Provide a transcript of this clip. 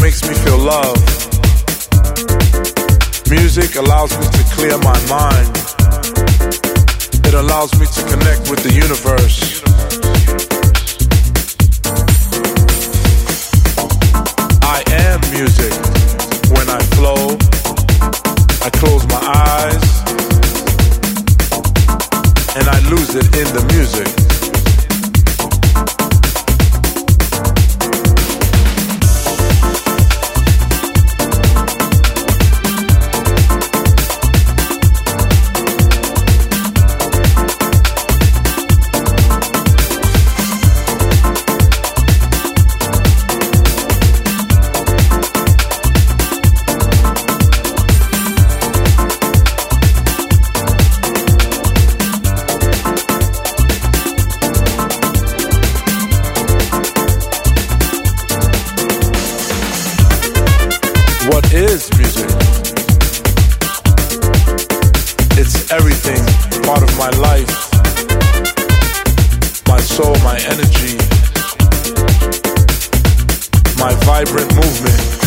makes me feel love. Music allows me to clear my mind. It allows me to connect with the universe. I am music. When I flow, I close my eyes and I lose it in the music. Is music. It's everything, part of my life, my soul, my energy, my vibrant movement.